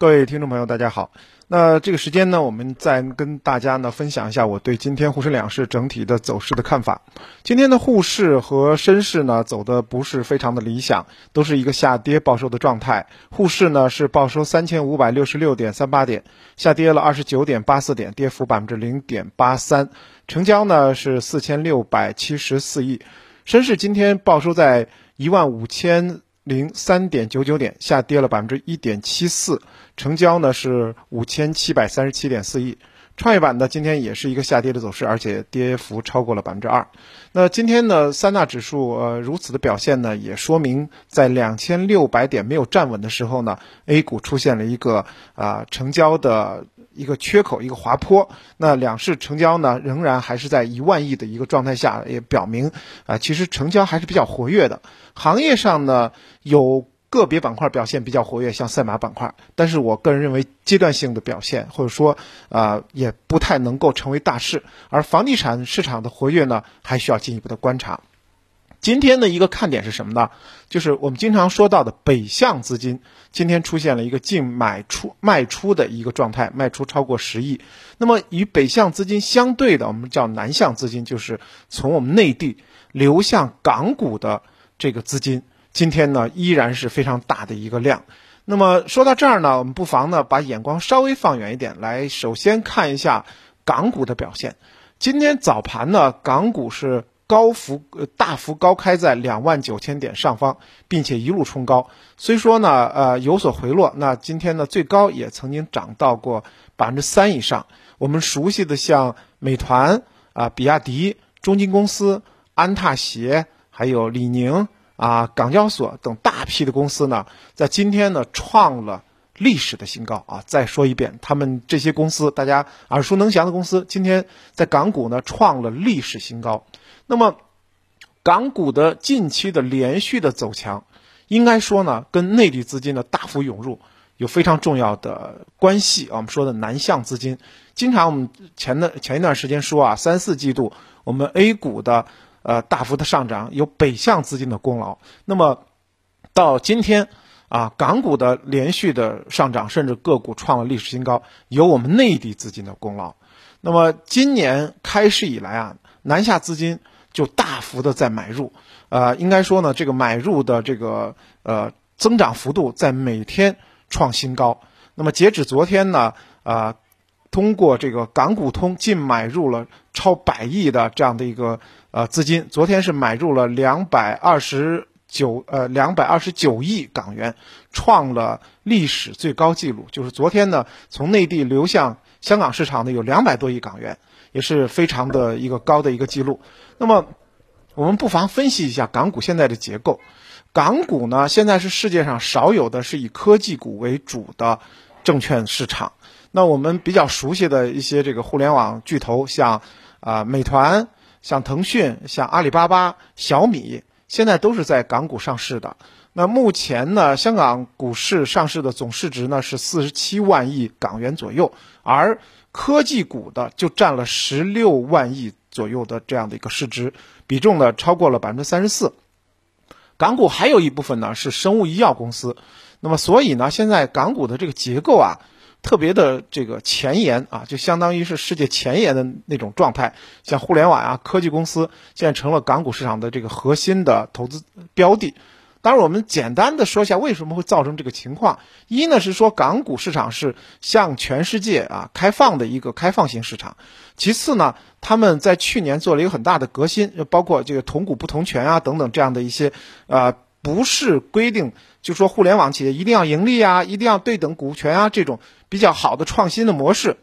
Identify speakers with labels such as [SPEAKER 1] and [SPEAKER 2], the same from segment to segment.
[SPEAKER 1] 各位听众朋友，大家好。那这个时间呢，我们再跟大家呢分享一下我对今天沪深两市整体的走势的看法。今天的沪市和深市呢走的不是非常的理想，都是一个下跌报收的状态。沪市呢是报收三千五百六十六点三八点，下跌了二十九点八四点，跌幅百分之零点八三。成交呢是四千六百七十四亿。深市今天报收在一万五千。零三点九九点，下跌了百分之一点七四，成交呢是五千七百三十七点四亿。创业板呢今天也是一个下跌的走势，而且跌幅超过了百分之二。那今天呢三大指数呃如此的表现呢，也说明在两千六百点没有站稳的时候呢，A 股出现了一个啊成交的。一个缺口，一个滑坡。那两市成交呢，仍然还是在一万亿的一个状态下，也表明啊，其实成交还是比较活跃的。行业上呢，有个别板块表现比较活跃，像赛马板块。但是我个人认为，阶段性的表现，或者说啊，也不太能够成为大势。而房地产市场的活跃呢，还需要进一步的观察。今天的一个看点是什么呢？就是我们经常说到的北向资金，今天出现了一个净买出卖出的一个状态，卖出超过十亿。那么与北向资金相对的，我们叫南向资金，就是从我们内地流向港股的这个资金，今天呢依然是非常大的一个量。那么说到这儿呢，我们不妨呢把眼光稍微放远一点，来首先看一下港股的表现。今天早盘呢，港股是。高幅呃大幅高开在两万九千点上方，并且一路冲高。虽说呢呃有所回落，那今天呢最高也曾经涨到过百分之三以上。我们熟悉的像美团啊、比亚迪、中金公司、安踏鞋，还有李宁啊、港交所等大批的公司呢，在今天呢创了历史的新高啊！再说一遍，他们这些公司大家耳熟能详的公司，今天在港股呢创了历史新高。那么，港股的近期的连续的走强，应该说呢，跟内地资金的大幅涌入有非常重要的关系。我们说的南向资金，经常我们前的前一段时间说啊，三四季度我们 A 股的呃大幅的上涨有北向资金的功劳。那么到今天啊，港股的连续的上涨，甚至个股创了历史新高，有我们内地资金的功劳。那么今年开市以来啊。南下资金就大幅的在买入，呃，应该说呢，这个买入的这个呃增长幅度在每天创新高。那么截止昨天呢，呃，通过这个港股通净买入了超百亿的这样的一个呃资金，昨天是买入了两百二十九呃两百二十九亿港元，创了历史最高纪录。就是昨天呢，从内地流向香港市场的有两百多亿港元。也是非常的一个高的一个记录。那么，我们不妨分析一下港股现在的结构。港股呢，现在是世界上少有的是以科技股为主的证券市场。那我们比较熟悉的一些这个互联网巨头，像啊美团、像腾讯、像阿里巴巴、小米，现在都是在港股上市的。那目前呢，香港股市上市的总市值呢是四十七万亿港元左右，而科技股的就占了十六万亿左右的这样的一个市值比重呢，超过了百分之三十四。港股还有一部分呢是生物医药公司，那么所以呢，现在港股的这个结构啊，特别的这个前沿啊，就相当于是世界前沿的那种状态，像互联网啊、科技公司，现在成了港股市场的这个核心的投资标的。当然，我们简单的说一下为什么会造成这个情况。一呢是说港股市场是向全世界啊开放的一个开放型市场。其次呢，他们在去年做了一个很大的革新，包括这个同股不同权啊等等这样的一些，呃，不是规定就说互联网企业一定要盈利啊，一定要对等股权啊这种比较好的创新的模式。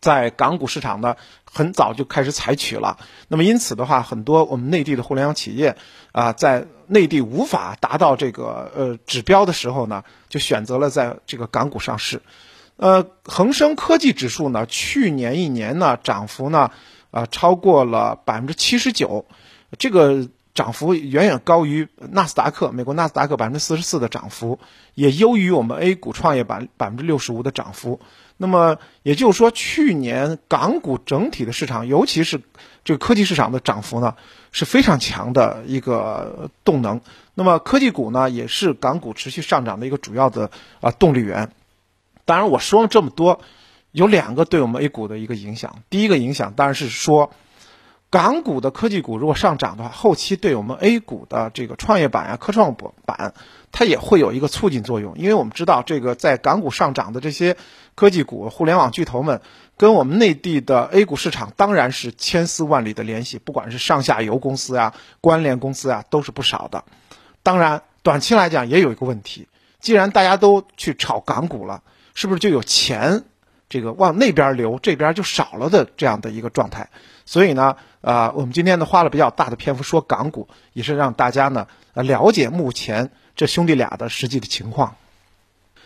[SPEAKER 1] 在港股市场呢，很早就开始采取了。那么因此的话，很多我们内地的互联网企业啊，在内地无法达到这个呃指标的时候呢，就选择了在这个港股上市。呃，恒生科技指数呢，去年一年呢涨幅呢啊超过了百分之七十九，这个。涨幅远远高于纳斯达克，美国纳斯达克百分之四十四的涨幅，也优于我们 A 股创业板百分之六十五的涨幅。那么也就是说，去年港股整体的市场，尤其是这个科技市场的涨幅呢，是非常强的一个动能。那么科技股呢，也是港股持续上涨的一个主要的啊动力源。当然我说了这么多，有两个对我们 A 股的一个影响。第一个影响当然是说，港股的科技股如果上涨的话，后期对我们 A 股的这个创业板啊、科创板，它也会有一个促进作用。因为我们知道，这个在港股上涨的这些科技股、互联网巨头们，跟我们内地的 A 股市场当然是千丝万缕的联系，不管是上下游公司啊、关联公司啊，都是不少的。当然，短期来讲也有一个问题，既然大家都去炒港股了。是不是就有钱，这个往那边流，这边就少了的这样的一个状态？所以呢，啊，我们今天呢花了比较大的篇幅说港股，也是让大家呢呃了解目前这兄弟俩的实际的情况。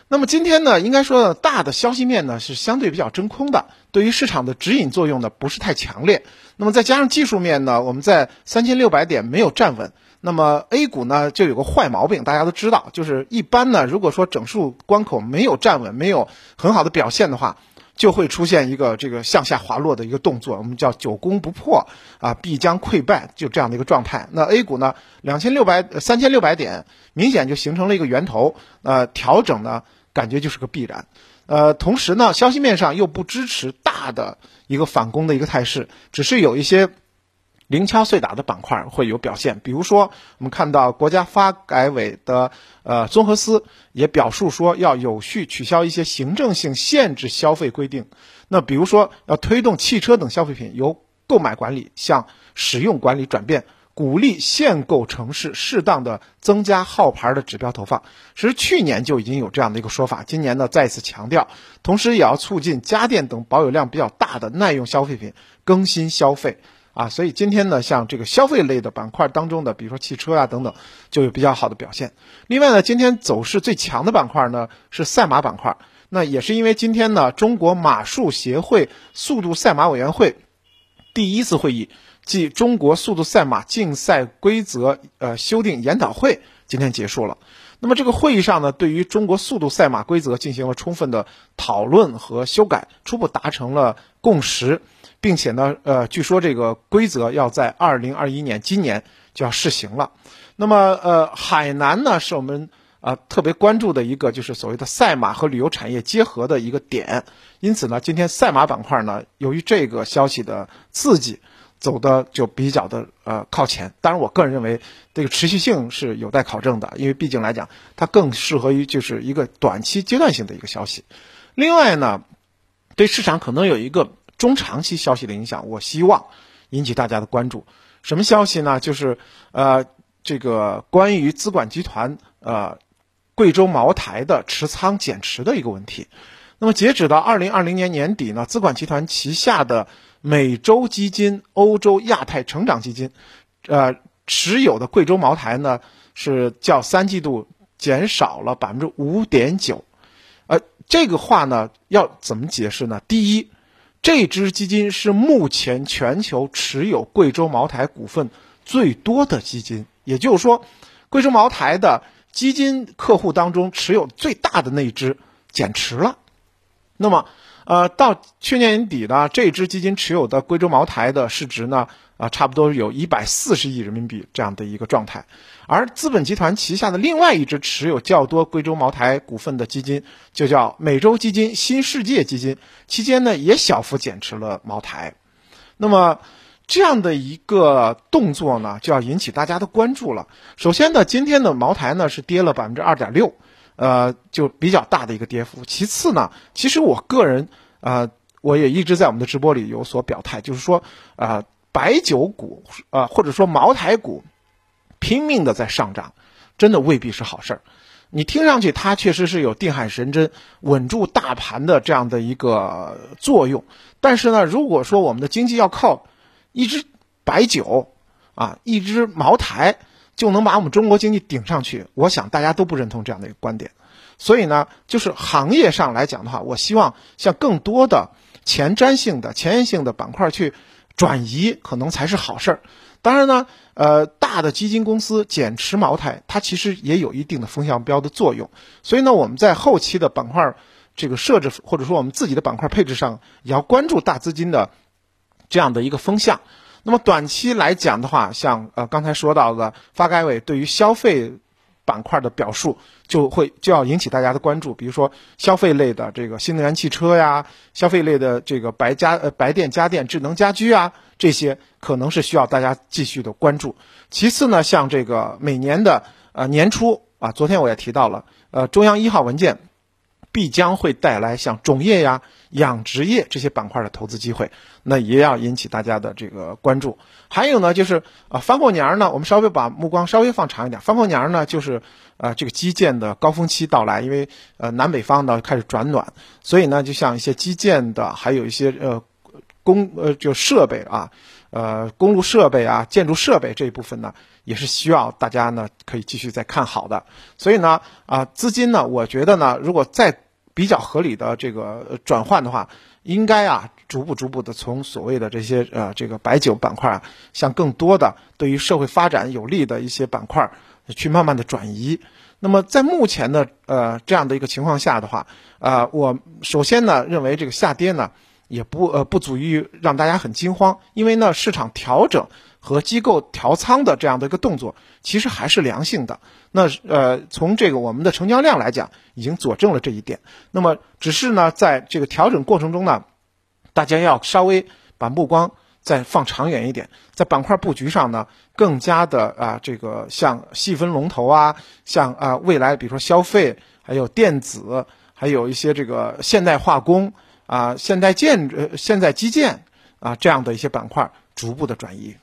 [SPEAKER 1] 那么今天呢，应该说大的消息面呢是相对比较真空的，对于市场的指引作用呢不是太强烈。那么再加上技术面呢，我们在三千六百点没有站稳。那么 A 股呢，就有个坏毛病，大家都知道，就是一般呢，如果说整数关口没有站稳，没有很好的表现的话，就会出现一个这个向下滑落的一个动作，我们叫久攻不破啊，必将溃败，就这样的一个状态。那 A 股呢，两千六百三千六百点，明显就形成了一个源头，呃，调整呢，感觉就是个必然。呃，同时呢，消息面上又不支持大的一个反攻的一个态势，只是有一些。零敲碎打的板块会有表现，比如说，我们看到国家发改委的呃综合司也表述说，要有序取消一些行政性限制消费规定。那比如说，要推动汽车等消费品由购买管理向使用管理转变，鼓励限购城市适当的增加号牌的指标投放。其实去年就已经有这样的一个说法，今年呢再次强调，同时也要促进家电等保有量比较大的耐用消费品更新消费。啊，所以今天呢，像这个消费类的板块当中的，比如说汽车啊等等，就有比较好的表现。另外呢，今天走势最强的板块呢是赛马板块，那也是因为今天呢，中国马术协会速度赛马委员会第一次会议即中国速度赛马竞赛规则呃修订研讨会今天结束了。那么这个会议上呢，对于中国速度赛马规则进行了充分的讨论和修改，初步达成了共识。并且呢，呃，据说这个规则要在二零二一年，今年就要试行了。那么，呃，海南呢，是我们啊特别关注的一个，就是所谓的赛马和旅游产业结合的一个点。因此呢，今天赛马板块呢，由于这个消息的刺激，走的就比较的呃靠前。当然，我个人认为这个持续性是有待考证的，因为毕竟来讲，它更适合于就是一个短期阶段性的一个消息。另外呢，对市场可能有一个。中长期消息的影响，我希望引起大家的关注。什么消息呢？就是呃，这个关于资管集团呃贵州茅台的持仓减持的一个问题。那么截止到二零二零年年底呢，资管集团旗下的美洲基金、欧洲亚太成长基金，呃持有的贵州茅台呢是较三季度减少了百分之五点九。呃，这个话呢要怎么解释呢？第一。这支基金是目前全球持有贵州茅台股份最多的基金，也就是说，贵州茅台的基金客户当中持有最大的那一支减持了。那么，呃，到去年底呢，这支基金持有的贵州茅台的市值呢？啊，差不多有一百四十亿人民币这样的一个状态，而资本集团旗下的另外一支持有较多贵州茅台股份的基金，就叫美洲基金新世界基金，期间呢也小幅减持了茅台。那么这样的一个动作呢，就要引起大家的关注了。首先呢，今天的茅台呢是跌了百分之二点六，呃，就比较大的一个跌幅。其次呢，其实我个人啊，我也一直在我们的直播里有所表态，就是说啊。白酒股啊，或者说茅台股，拼命的在上涨，真的未必是好事儿。你听上去它确实是有定海神针、稳住大盘的这样的一个作用，但是呢，如果说我们的经济要靠一支白酒啊、一支茅台就能把我们中国经济顶上去，我想大家都不认同这样的一个观点。所以呢，就是行业上来讲的话，我希望向更多的前瞻性的、前沿性的板块去。转移可能才是好事儿，当然呢，呃，大的基金公司减持茅台，它其实也有一定的风向标的作用。所以呢，我们在后期的板块这个设置，或者说我们自己的板块配置上，也要关注大资金的这样的一个风向。那么短期来讲的话，像呃刚才说到的发改委对于消费板块的表述，就会就要引起大家的关注，比如说消费类的这个新能源汽车呀，消费类的这个白家呃白电家电、智能家居啊，这些可能是需要大家继续的关注。其次呢，像这个每年的呃年初啊，昨天我也提到了，呃中央一号文件必将会带来像种业呀、养殖业这些板块的投资机会，那也要引起大家的这个关注。还有呢，就是啊翻过年儿呢，我们稍微把目光稍微放长一点，翻过年儿呢就是。啊，这个基建的高峰期到来，因为呃南北方呢开始转暖，所以呢，就像一些基建的，还有一些呃公呃就设备啊，呃公路设备啊，建筑设备这一部分呢，也是需要大家呢可以继续再看好的。所以呢，啊资金呢，我觉得呢，如果再比较合理的这个转换的话，应该啊逐步逐步的从所谓的这些呃这个白酒板块啊，向更多的对于社会发展有利的一些板块。去慢慢的转移，那么在目前的呃这样的一个情况下的话，呃，我首先呢认为这个下跌呢也不呃不足以让大家很惊慌，因为呢市场调整和机构调仓的这样的一个动作其实还是良性的。那呃从这个我们的成交量来讲，已经佐证了这一点。那么只是呢在这个调整过程中呢，大家要稍微把目光。再放长远一点，在板块布局上呢，更加的啊，这个像细分龙头啊，像啊未来比如说消费，还有电子，还有一些这个现代化工啊、现代建、呃现代基建啊这样的一些板块逐步的转移。